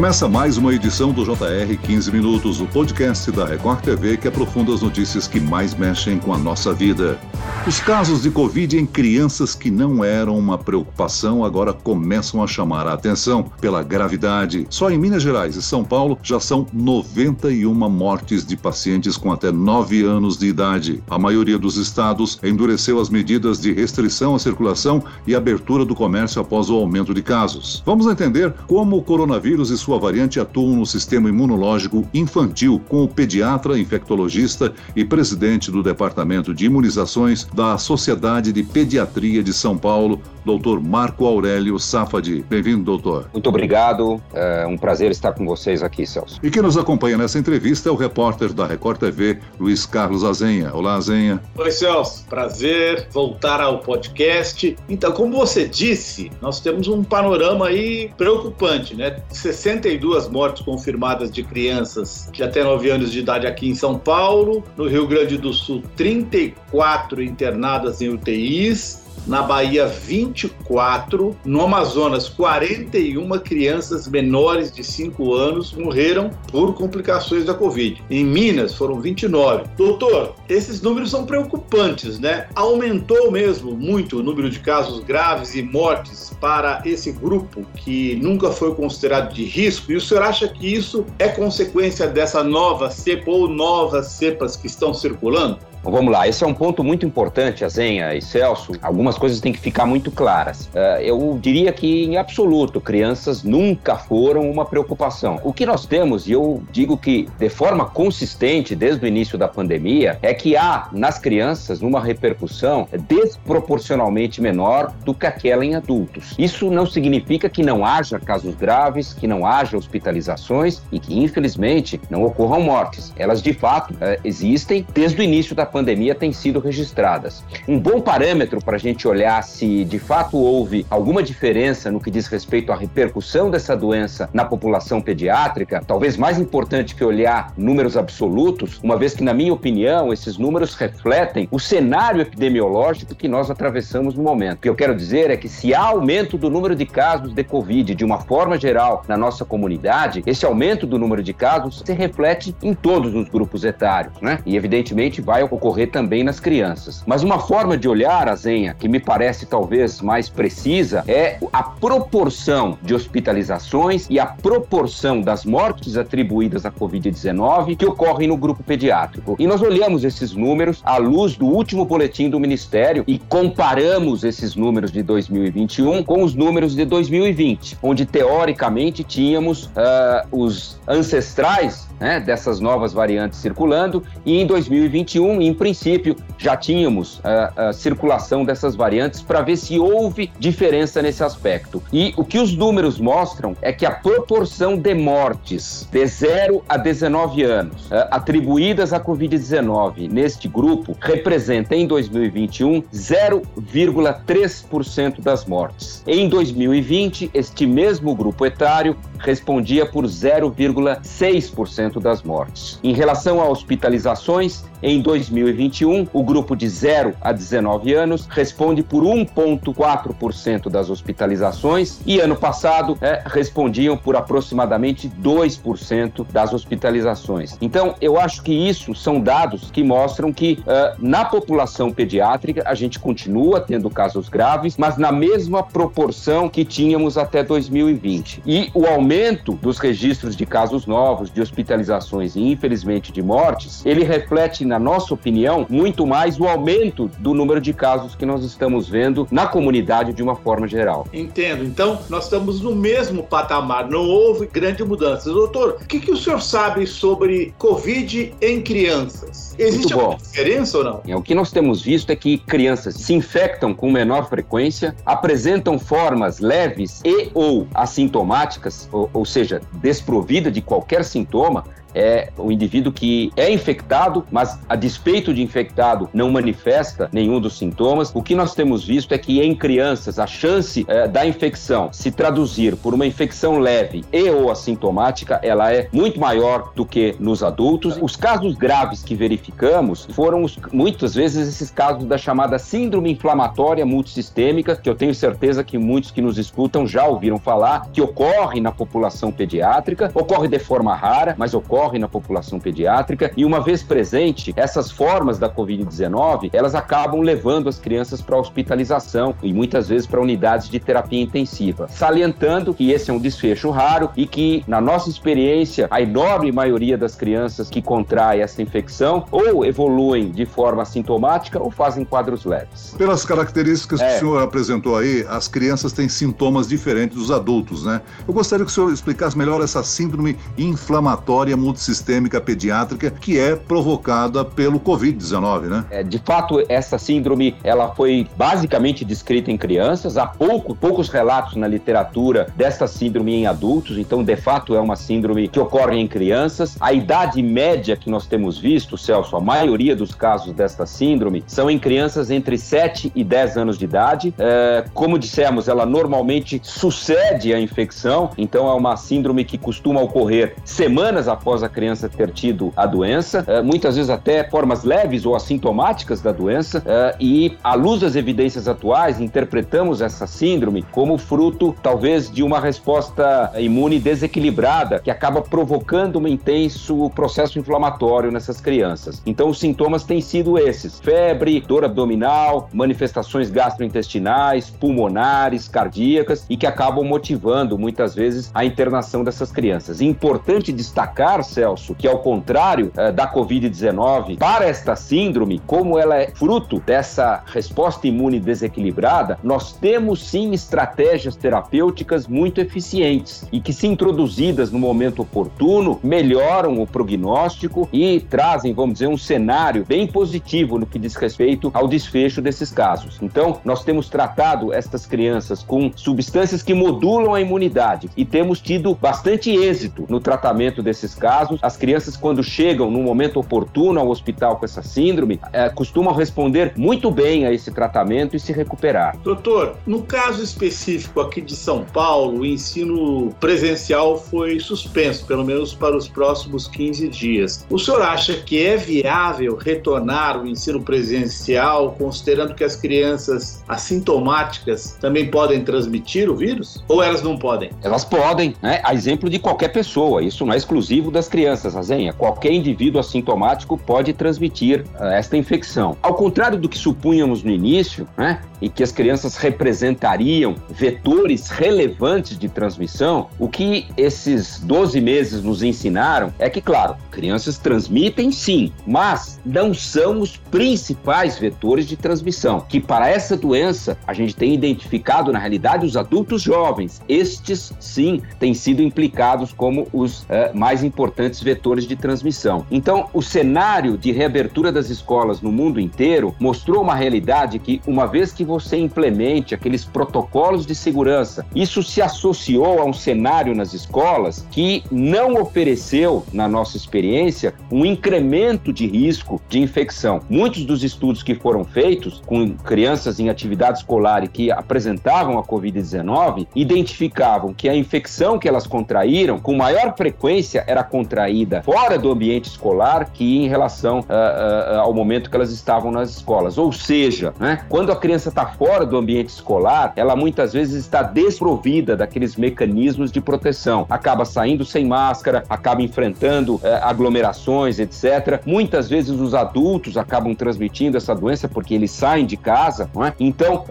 Começa mais uma edição do JR 15 Minutos, o podcast da Record TV que aprofunda as notícias que mais mexem com a nossa vida. Os casos de Covid em crianças que não eram uma preocupação agora começam a chamar a atenção pela gravidade. Só em Minas Gerais e São Paulo já são 91 mortes de pacientes com até 9 anos de idade. A maioria dos estados endureceu as medidas de restrição à circulação e abertura do comércio após o aumento de casos. Vamos entender como o coronavírus e sua variante atuam no sistema imunológico infantil com o pediatra infectologista e presidente do Departamento de Imunizações da Sociedade de Pediatria de São Paulo, doutor Marco Aurélio Safadi. Bem-vindo, doutor. Muito obrigado. É um prazer estar com vocês aqui, Celso. E quem nos acompanha nessa entrevista é o repórter da Record TV, Luiz Carlos Azenha. Olá, Azenha. Oi, Celso. Prazer voltar ao podcast. Então, como você disse, nós temos um panorama aí preocupante, né? 62 mortes confirmadas de crianças de até 9 anos de idade aqui em São Paulo, no Rio Grande do Sul, 34 internadas em UTIs, na Bahia 24, no Amazonas 41 crianças menores de 5 anos morreram por complicações da Covid. Em Minas foram 29. Doutor, esses números são preocupantes, né? Aumentou mesmo muito o número de casos graves e mortes para esse grupo que nunca foi considerado de risco. E o senhor acha que isso é consequência dessa nova cepa ou novas cepas que estão circulando? Vamos lá, esse é um ponto muito importante, Azenha e Celso. Algumas coisas têm que ficar muito claras. Uh, eu diria que, em absoluto, crianças nunca foram uma preocupação. O que nós temos, e eu digo que de forma consistente desde o início da pandemia, é que há nas crianças uma repercussão desproporcionalmente menor do que aquela em adultos. Isso não significa que não haja casos graves, que não haja hospitalizações e que, infelizmente, não ocorram mortes. Elas, de fato, uh, existem desde o início da pandemia têm sido registradas. Um bom parâmetro para a gente olhar se de fato houve alguma diferença no que diz respeito à repercussão dessa doença na população pediátrica, talvez mais importante que olhar números absolutos, uma vez que, na minha opinião, esses números refletem o cenário epidemiológico que nós atravessamos no momento. O que eu quero dizer é que se há aumento do número de casos de Covid de uma forma geral na nossa comunidade, esse aumento do número de casos se reflete em todos os grupos etários, né? E evidentemente vai ocorrer ocorrer também nas crianças. Mas uma forma de olhar a zenha, que me parece talvez mais precisa, é a proporção de hospitalizações e a proporção das mortes atribuídas à Covid-19 que ocorrem no grupo pediátrico. E nós olhamos esses números à luz do último boletim do Ministério e comparamos esses números de 2021 com os números de 2020, onde teoricamente tínhamos uh, os ancestrais né, dessas novas variantes circulando, e em 2021, em princípio, já tínhamos a, ah, a circulação dessas variantes para ver se houve diferença nesse aspecto. E o que os números mostram é que a proporção de mortes de 0 a 19 anos ah, atribuídas à Covid-19 neste grupo representa em 2021 0,3% das mortes. Em 2020, este mesmo grupo etário respondia por 0,6% das mortes. Em relação a hospitalizações, em 2021, o grupo de 0 a 19 anos responde por 1,4% das hospitalizações e ano passado é, respondiam por aproximadamente 2% das hospitalizações. Então, eu acho que isso são dados que mostram que uh, na população pediátrica a gente continua tendo casos graves, mas na mesma proporção que tínhamos até 2020. E o aumento dos registros de casos novos, de hospitalizações e infelizmente de mortes, ele reflete na nossa opinião, muito mais o aumento do número de casos que nós estamos vendo na comunidade de uma forma geral. Entendo. Então, nós estamos no mesmo patamar, não houve grande mudança. Doutor, o que, que o senhor sabe sobre Covid em crianças? Existe alguma diferença ou não? É, o que nós temos visto é que crianças se infectam com menor frequência, apresentam formas leves e ou assintomáticas, ou, ou seja, desprovida de qualquer sintoma, é o indivíduo que é infectado, mas a despeito de infectado não manifesta nenhum dos sintomas. O que nós temos visto é que em crianças a chance é, da infecção se traduzir por uma infecção leve e ou assintomática, ela é muito maior do que nos adultos. Os casos graves que verificamos foram os, muitas vezes esses casos da chamada síndrome inflamatória multissistêmica, que eu tenho certeza que muitos que nos escutam já ouviram falar, que ocorre na população pediátrica, ocorre de forma rara, mas ocorre na população pediátrica, e uma vez presente, essas formas da Covid-19, elas acabam levando as crianças para hospitalização e muitas vezes para unidades de terapia intensiva, salientando que esse é um desfecho raro e que, na nossa experiência, a enorme maioria das crianças que contrai essa infecção ou evoluem de forma sintomática ou fazem quadros leves. Pelas características é. que o senhor apresentou aí, as crianças têm sintomas diferentes dos adultos, né? Eu gostaria que o senhor explicasse melhor essa síndrome inflamatória multissistêmica pediátrica que é provocada pelo Covid-19, né? É, de fato, essa síndrome ela foi basicamente descrita em crianças. Há pouco, poucos relatos na literatura dessa síndrome em adultos, então, de fato, é uma síndrome que ocorre em crianças. A idade média que nós temos visto, Celso, a maioria dos casos desta síndrome são em crianças entre 7 e 10 anos de idade. É, como dissemos, ela normalmente sucede a infecção, então é uma síndrome que costuma ocorrer semanas após a criança ter tido a doença, é, muitas vezes até formas leves ou assintomáticas da doença, é, e à luz das evidências atuais, interpretamos essa síndrome como fruto, talvez, de uma resposta imune desequilibrada que acaba provocando um intenso processo inflamatório nessas crianças. Então, os sintomas têm sido esses: febre, dor abdominal, manifestações gastrointestinais, pulmonares, cardíacas e que acabam motivando muitas vezes a internação dessas crianças. Importante destacar, Celso, que ao contrário eh, da Covid-19, para esta síndrome, como ela é fruto dessa resposta imune desequilibrada, nós temos sim estratégias terapêuticas muito eficientes e que, se introduzidas no momento oportuno, melhoram o prognóstico e trazem, vamos dizer, um cenário bem positivo no que diz respeito ao desfecho desses casos. Então, nós temos tratado estas crianças com substâncias que modulam a imunidade e temos tido bastante êxito no tratamento desses casos. As crianças, quando chegam no momento oportuno ao hospital com essa síndrome, é, costumam responder muito bem a esse tratamento e se recuperar. Doutor, no caso específico aqui de São Paulo, o ensino presencial foi suspenso, pelo menos para os próximos 15 dias. O senhor acha que é viável retornar o ensino presencial, considerando que as crianças assintomáticas também podem transmitir o vírus? Ou elas não podem? Elas podem, né? A exemplo de qualquer pessoa. Isso não é exclusivo das crianças, Azenha. Qualquer indivíduo assintomático pode transmitir uh, esta infecção. Ao contrário do que supunhamos no início, né? E que as crianças representariam vetores relevantes de transmissão, o que esses 12 meses nos ensinaram é que, claro, crianças transmitem sim, mas não são os principais vetores de transmissão. Que para essa doença a gente tem identificado, na realidade, os adultos jovens. Estes, sim, têm sido implicados como os uh, mais importantes vetores de transmissão. Então, o cenário de reabertura das escolas no mundo inteiro mostrou uma realidade que, uma vez que você implemente aqueles protocolos de segurança, isso se associou a um cenário nas escolas que não ofereceu, na nossa experiência, um incremento de risco de infecção. Muitos dos estudos que foram feitos com crianças em atividade escolar e que apresentavam a Covid-19 identificavam que a infecção que elas contraíram, com maior frequência, era contraída fora do ambiente escolar que em relação uh, uh, ao momento que elas estavam nas escolas. Ou seja, né, quando a criança está fora do ambiente escolar, ela muitas vezes está desprovida daqueles mecanismos de proteção. Acaba saindo sem máscara, acaba enfrentando uh, aglomerações, etc. Muitas vezes os adultos acabam transmitindo essa doença porque eles saem de casa, é? Então,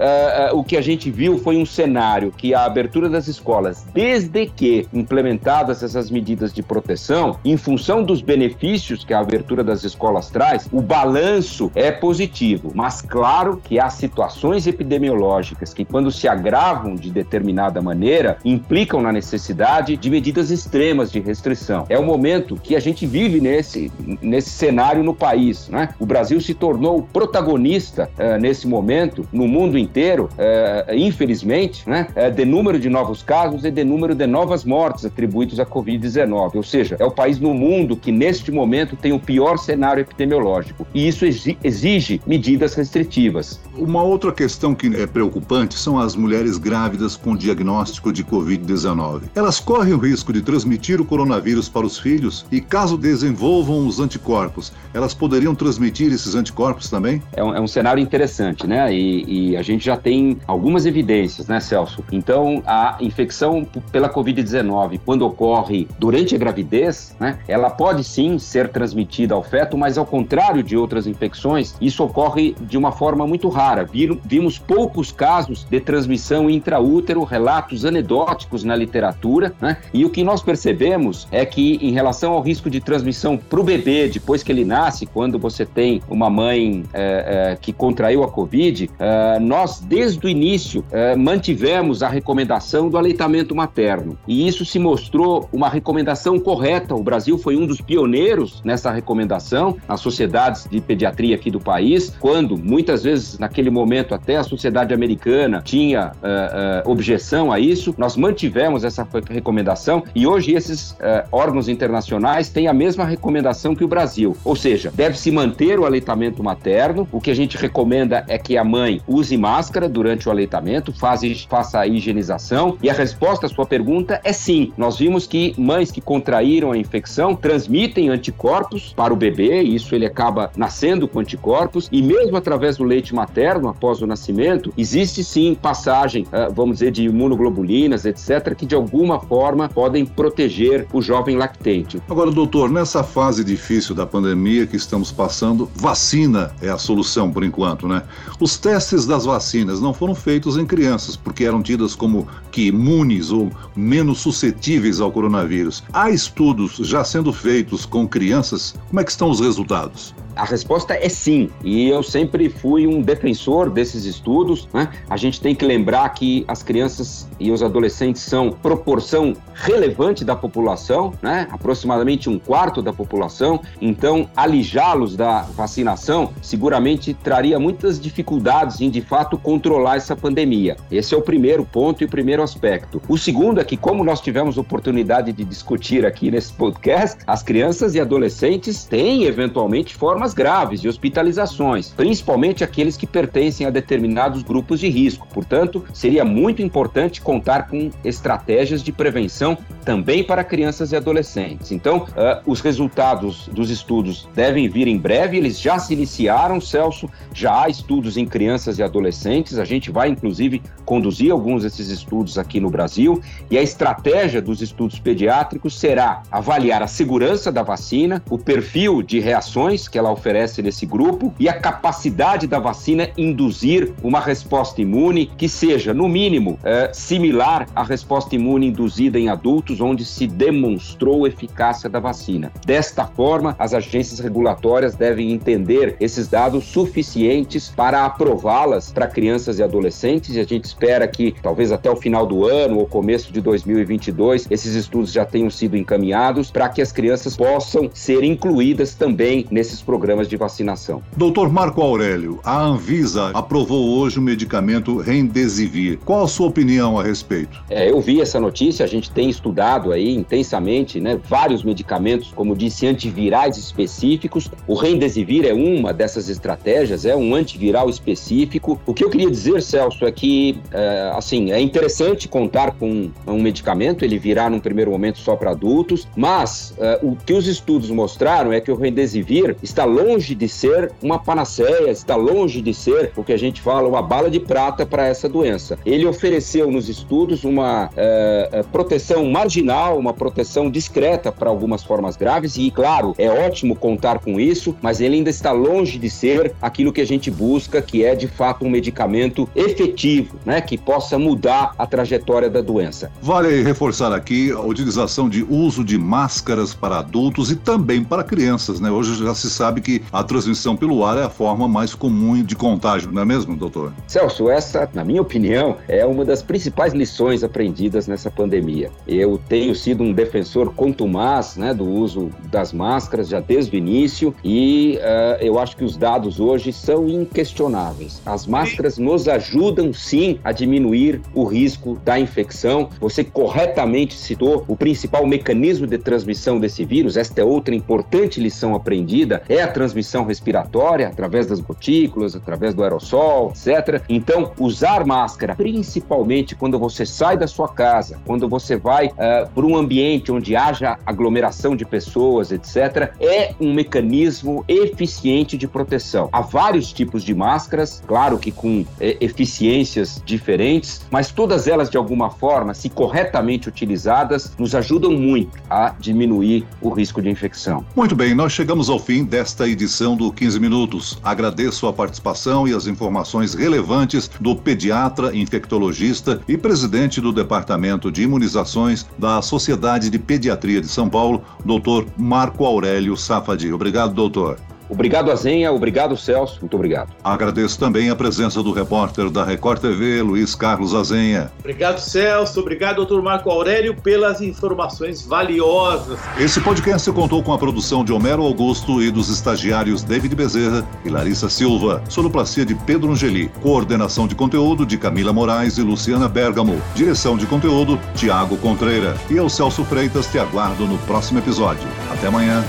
o que a gente viu foi um cenário que a abertura das escolas, desde que implementadas essas medidas de proteção, em função dos benefícios que a abertura das escolas traz, o balanço é positivo. Mas claro que há situações epidemiológicas que, quando se agravam de determinada maneira, implicam na necessidade de medidas extremas de restrição. É o momento que a gente vive nesse, nesse cenário no país. Né? O Brasil se tornou protagonista uh, nesse momento no mundo inteiro, uh, infelizmente, né? Uh, de número de novos casos e de número de novas mortes atribuídos à Covid-19. Ou seja, é o país no mundo que, neste momento, tem o pior cenário epidemiológico. E isso exige medidas restritivas. Uma outra questão que é preocupante são as mulheres grávidas com diagnóstico de Covid-19. Elas correm o risco de transmitir o coronavírus para os filhos e, caso desenvolvam os anticorpos, elas poderiam transmitir esses anticorpos também? É um, é um cenário interessante, né? E, e, a gente já tem algumas evidências, né, Celso? Então, a infecção pela Covid-19, quando ocorre durante a gravidez, né, ela pode sim ser transmitida ao feto, mas ao contrário de outras infecções, isso ocorre de uma forma muito rara. Vimos poucos casos de transmissão intraútero, relatos anedóticos na literatura, né? E o que nós percebemos é que, em relação ao risco de transmissão para o bebê depois que ele nasce, quando você tem uma mãe é, é, que contraiu a Covid, é, nós, desde o início, mantivemos a recomendação do aleitamento materno. E isso se mostrou uma recomendação correta. O Brasil foi um dos pioneiros nessa recomendação, nas sociedades de pediatria aqui do país, quando muitas vezes, naquele momento, até a sociedade americana tinha uh, uh, objeção a isso, nós mantivemos essa recomendação e hoje esses uh, órgãos internacionais têm a mesma recomendação que o Brasil, ou seja, deve-se manter o aleitamento materno, o que a gente recomenda é que a mãe use máscara durante o aleitamento, faz, faça a higienização. E a resposta à sua pergunta é sim. Nós vimos que mães que contraíram a infecção transmitem anticorpos para o bebê, e isso ele acaba nascendo com anticorpos, e mesmo através do leite materno, após o nascimento, existe sim passagem, ah, vamos dizer, de imunoglobulinas, etc., que de alguma forma podem proteger o jovem lactente. Agora, doutor, nessa fase difícil da pandemia que estamos passando, vacina é a solução por enquanto, né? Os testes das vacinas não foram feitos em crianças, porque eram tidas como que imunes ou menos suscetíveis ao coronavírus. Há estudos já sendo feitos com crianças? Como é que estão os resultados? A resposta é sim, e eu sempre fui um defensor desses estudos. Né? A gente tem que lembrar que as crianças e os adolescentes são proporção relevante da população, né? aproximadamente um quarto da população, então alijá-los da vacinação seguramente traria muitas dificuldades em de fato controlar essa pandemia. Esse é o primeiro ponto e o primeiro aspecto. O segundo é que, como nós tivemos oportunidade de discutir aqui nesse podcast, as crianças e adolescentes têm eventualmente formas formas graves de hospitalizações, principalmente aqueles que pertencem a determinados grupos de risco. Portanto, seria muito importante contar com estratégias de prevenção também para crianças e adolescentes. Então, uh, os resultados dos estudos devem vir em breve, eles já se iniciaram, Celso, já há estudos em crianças e adolescentes, a gente vai inclusive conduzir alguns desses estudos aqui no Brasil, e a estratégia dos estudos pediátricos será avaliar a segurança da vacina, o perfil de reações que ela oferece nesse grupo e a capacidade da vacina induzir uma resposta imune que seja, no mínimo, é, similar à resposta imune induzida em adultos, onde se demonstrou eficácia da vacina. Desta forma, as agências regulatórias devem entender esses dados suficientes para aprová-las para crianças e adolescentes e a gente espera que, talvez até o final do ano ou começo de 2022, esses estudos já tenham sido encaminhados para que as crianças possam ser incluídas também nesses programas programas de vacinação. Doutor Marco Aurélio, a Anvisa aprovou hoje o medicamento Remdesivir. Qual a sua opinião a respeito? É, eu vi essa notícia, a gente tem estudado aí intensamente, né, vários medicamentos, como disse, antivirais específicos. O Remdesivir é uma dessas estratégias, é um antiviral específico. O que eu queria dizer, Celso, é que, é, assim, é interessante contar com um medicamento, ele virá num primeiro momento só para adultos, mas é, o que os estudos mostraram é que o Remdesivir está longe de ser uma panaceia, está longe de ser o que a gente fala, uma bala de prata para essa doença. Ele ofereceu nos estudos uma é, proteção marginal, uma proteção discreta para algumas formas graves, e claro, é ótimo contar com isso, mas ele ainda está longe de ser aquilo que a gente busca, que é de fato um medicamento efetivo, né, que possa mudar a trajetória da doença. Vale reforçar aqui a utilização de uso de máscaras para adultos e também para crianças, né? Hoje já se sabe que a transmissão pelo ar é a forma mais comum de contágio, não é mesmo, doutor? Celso, essa, na minha opinião, é uma das principais lições aprendidas nessa pandemia. Eu tenho sido um defensor contumaz né, do uso das máscaras já desde o início e uh, eu acho que os dados hoje são inquestionáveis. As máscaras nos ajudam sim a diminuir o risco da infecção. Você corretamente citou o principal mecanismo de transmissão desse vírus, esta é outra importante lição aprendida, é a transmissão respiratória através das gotículas, através do aerossol, etc. Então, usar máscara, principalmente quando você sai da sua casa, quando você vai uh, para um ambiente onde haja aglomeração de pessoas, etc., é um mecanismo eficiente de proteção. Há vários tipos de máscaras, claro que com é, eficiências diferentes, mas todas elas, de alguma forma, se corretamente utilizadas, nos ajudam muito a diminuir o risco de infecção. Muito bem, nós chegamos ao fim desta edição do 15 Minutos. Agradeço a participação e as informações relevantes do pediatra, infectologista e presidente do Departamento de Imunizações da Sociedade de Pediatria de São Paulo, doutor Marco Aurélio Safadi. Obrigado, doutor. Obrigado, Azenha. Obrigado, Celso. Muito obrigado. Agradeço também a presença do repórter da Record TV, Luiz Carlos Azenha. Obrigado, Celso. Obrigado, doutor Marco Aurélio, pelas informações valiosas. Esse podcast contou com a produção de Homero Augusto e dos estagiários David Bezerra e Larissa Silva. Sonoplastia de Pedro Angeli. Coordenação de conteúdo de Camila Moraes e Luciana Bergamo. Direção de conteúdo, Tiago Contreira. E eu, Celso Freitas, te aguardo no próximo episódio. Até amanhã.